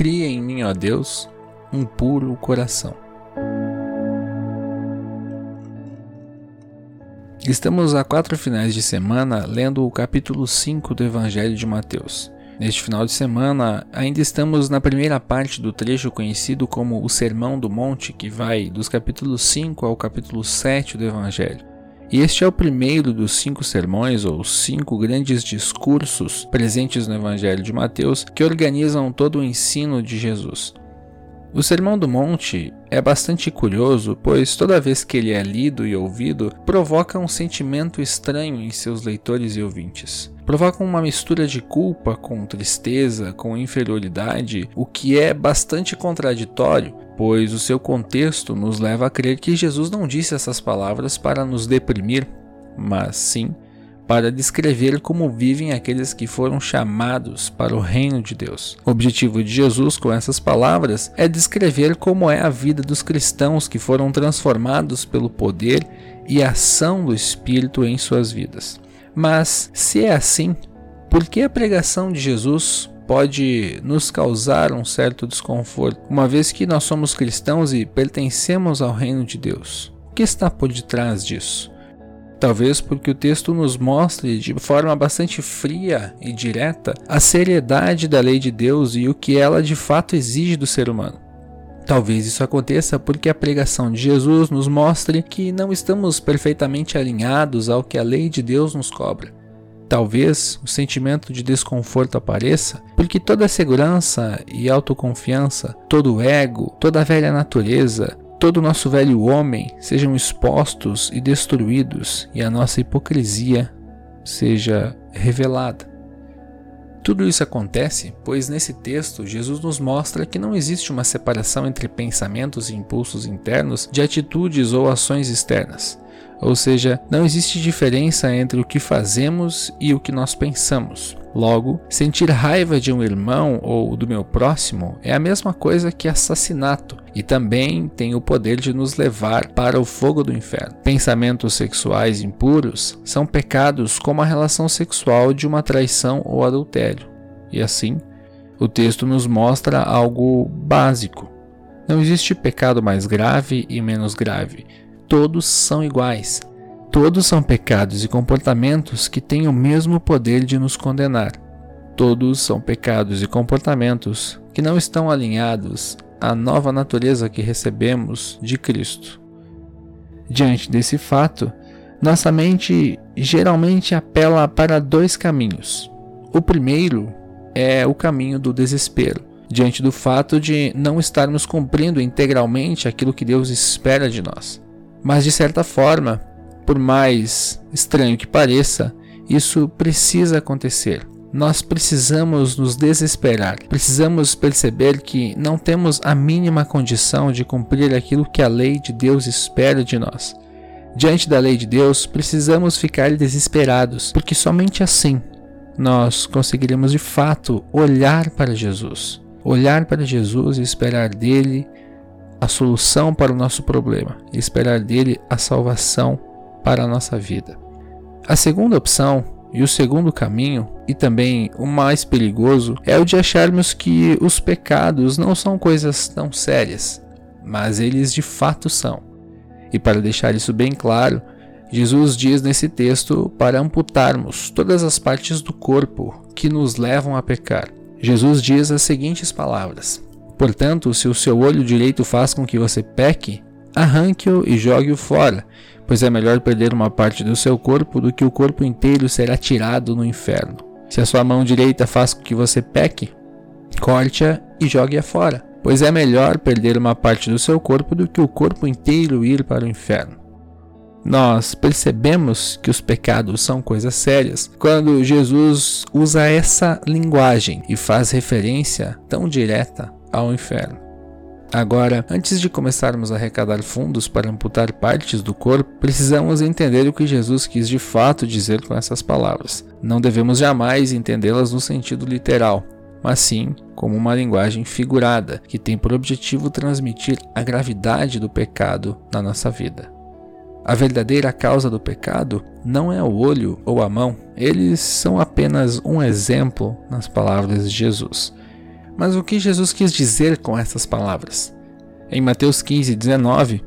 Cria em mim, ó Deus, um puro coração. Estamos há quatro finais de semana lendo o capítulo 5 do Evangelho de Mateus. Neste final de semana, ainda estamos na primeira parte do trecho conhecido como o Sermão do Monte, que vai dos capítulos 5 ao capítulo 7 do Evangelho. E este é o primeiro dos cinco sermões, ou cinco grandes discursos presentes no Evangelho de Mateus, que organizam todo o ensino de Jesus. O Sermão do Monte é bastante curioso, pois toda vez que ele é lido e ouvido, provoca um sentimento estranho em seus leitores e ouvintes. Provoca uma mistura de culpa com tristeza, com inferioridade, o que é bastante contraditório, pois o seu contexto nos leva a crer que Jesus não disse essas palavras para nos deprimir, mas sim para descrever como vivem aqueles que foram chamados para o reino de Deus. O objetivo de Jesus com essas palavras é descrever como é a vida dos cristãos que foram transformados pelo poder e ação do Espírito em suas vidas. Mas, se é assim, por que a pregação de Jesus pode nos causar um certo desconforto, uma vez que nós somos cristãos e pertencemos ao reino de Deus? O que está por detrás disso? Talvez porque o texto nos mostre de forma bastante fria e direta a seriedade da lei de Deus e o que ela de fato exige do ser humano. Talvez isso aconteça porque a pregação de Jesus nos mostre que não estamos perfeitamente alinhados ao que a lei de Deus nos cobra. Talvez o sentimento de desconforto apareça porque toda a segurança e autoconfiança, todo o ego, toda a velha natureza, todo o nosso velho homem sejam expostos e destruídos e a nossa hipocrisia seja revelada. Tudo isso acontece pois nesse texto Jesus nos mostra que não existe uma separação entre pensamentos e impulsos internos de atitudes ou ações externas. Ou seja, não existe diferença entre o que fazemos e o que nós pensamos. Logo, sentir raiva de um irmão ou do meu próximo é a mesma coisa que assassinato e também tem o poder de nos levar para o fogo do inferno. Pensamentos sexuais impuros são pecados como a relação sexual de uma traição ou adultério. E assim, o texto nos mostra algo básico. Não existe pecado mais grave e menos grave todos são iguais. Todos são pecados e comportamentos que têm o mesmo poder de nos condenar. Todos são pecados e comportamentos que não estão alinhados à nova natureza que recebemos de Cristo. Diante desse fato, nossa mente geralmente apela para dois caminhos. O primeiro é o caminho do desespero, diante do fato de não estarmos cumprindo integralmente aquilo que Deus espera de nós. Mas de certa forma, por mais estranho que pareça, isso precisa acontecer. Nós precisamos nos desesperar, precisamos perceber que não temos a mínima condição de cumprir aquilo que a lei de Deus espera de nós. Diante da lei de Deus, precisamos ficar desesperados, porque somente assim nós conseguiremos de fato olhar para Jesus, olhar para Jesus e esperar dele a solução para o nosso problema e esperar dele a salvação para a nossa vida. A segunda opção e o segundo caminho, e também o mais perigoso, é o de acharmos que os pecados não são coisas tão sérias, mas eles de fato são. E para deixar isso bem claro, Jesus diz nesse texto para amputarmos todas as partes do corpo que nos levam a pecar. Jesus diz as seguintes palavras: Portanto, se o seu olho direito faz com que você peque, arranque-o e jogue-o fora, pois é melhor perder uma parte do seu corpo do que o corpo inteiro ser atirado no inferno. Se a sua mão direita faz com que você peque, corte-a e jogue-a fora, pois é melhor perder uma parte do seu corpo do que o corpo inteiro ir para o inferno. Nós percebemos que os pecados são coisas sérias quando Jesus usa essa linguagem e faz referência tão direta ao inferno. Agora, antes de começarmos a arrecadar fundos para amputar partes do corpo, precisamos entender o que Jesus quis de fato dizer com essas palavras. Não devemos jamais entendê-las no sentido literal, mas sim como uma linguagem figurada que tem por objetivo transmitir a gravidade do pecado na nossa vida. A verdadeira causa do pecado não é o olho ou a mão, eles são apenas um exemplo nas palavras de Jesus. Mas o que Jesus quis dizer com essas palavras? Em Mateus 15, 19,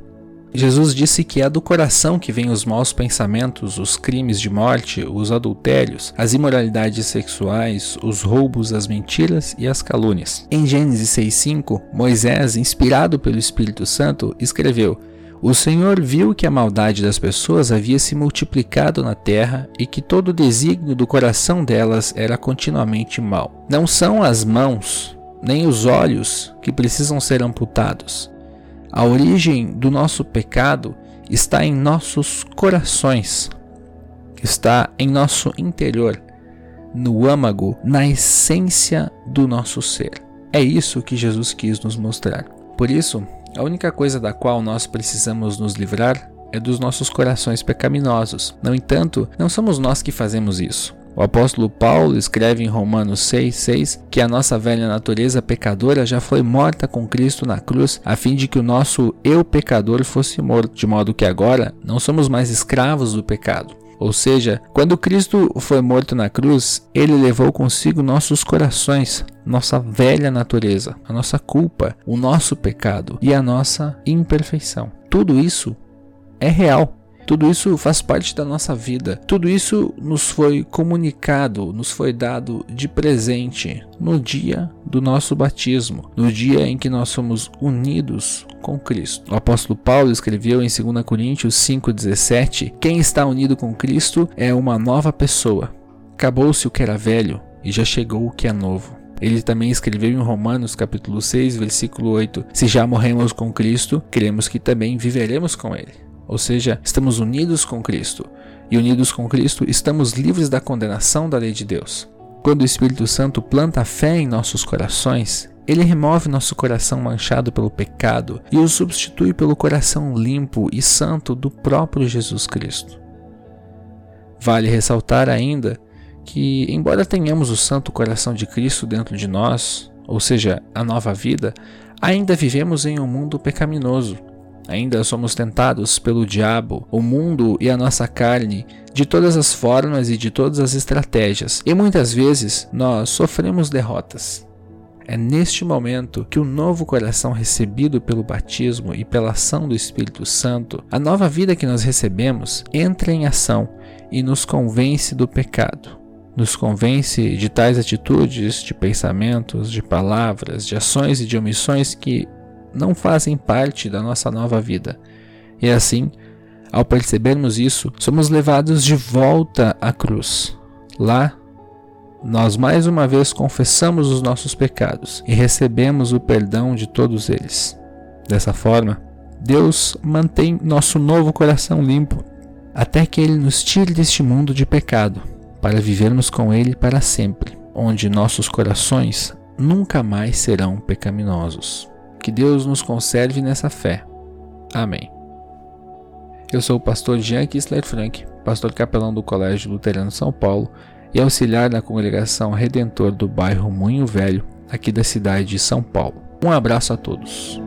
Jesus disse que é do coração que vêm os maus pensamentos, os crimes de morte, os adultérios, as imoralidades sexuais, os roubos, as mentiras e as calúnias. Em Gênesis 6,5, Moisés, inspirado pelo Espírito Santo, escreveu: O Senhor viu que a maldade das pessoas havia se multiplicado na terra e que todo o desígnio do coração delas era continuamente mau. Não são as mãos, nem os olhos que precisam ser amputados a origem do nosso pecado está em nossos corações, está em nosso interior, no âmago, na essência do nosso ser. É isso que Jesus quis nos mostrar. Por isso, a única coisa da qual nós precisamos nos livrar é dos nossos corações pecaminosos. No entanto, não somos nós que fazemos isso. O apóstolo Paulo escreve em Romanos 6,6 que a nossa velha natureza pecadora já foi morta com Cristo na cruz, a fim de que o nosso eu pecador fosse morto, de modo que agora não somos mais escravos do pecado. Ou seja, quando Cristo foi morto na cruz, ele levou consigo nossos corações, nossa velha natureza, a nossa culpa, o nosso pecado e a nossa imperfeição. Tudo isso é real. Tudo isso faz parte da nossa vida. Tudo isso nos foi comunicado, nos foi dado de presente no dia do nosso batismo, no dia em que nós somos unidos com Cristo. O apóstolo Paulo escreveu em 2 Coríntios 5,17: Quem está unido com Cristo é uma nova pessoa. Acabou-se o que era velho e já chegou o que é novo. Ele também escreveu em Romanos capítulo 6, versículo 8: Se já morremos com Cristo, cremos que também viveremos com ele. Ou seja, estamos unidos com Cristo. E unidos com Cristo, estamos livres da condenação da lei de Deus. Quando o Espírito Santo planta a fé em nossos corações, ele remove nosso coração manchado pelo pecado e o substitui pelo coração limpo e santo do próprio Jesus Cristo. Vale ressaltar ainda que, embora tenhamos o Santo Coração de Cristo dentro de nós, ou seja, a nova vida, ainda vivemos em um mundo pecaminoso Ainda somos tentados pelo diabo, o mundo e a nossa carne de todas as formas e de todas as estratégias, e muitas vezes nós sofremos derrotas. É neste momento que o novo coração recebido pelo batismo e pela ação do Espírito Santo, a nova vida que nós recebemos, entra em ação e nos convence do pecado. Nos convence de tais atitudes, de pensamentos, de palavras, de ações e de omissões que não fazem parte da nossa nova vida. E assim, ao percebermos isso, somos levados de volta à cruz. Lá, nós mais uma vez confessamos os nossos pecados e recebemos o perdão de todos eles. Dessa forma, Deus mantém nosso novo coração limpo até que Ele nos tire deste mundo de pecado, para vivermos com Ele para sempre, onde nossos corações nunca mais serão pecaminosos. Que Deus nos conserve nessa fé. Amém. Eu sou o pastor Jean Kissler Frank, pastor capelão do Colégio Luterano São Paulo e auxiliar da congregação Redentor do bairro Moinho Velho, aqui da cidade de São Paulo. Um abraço a todos.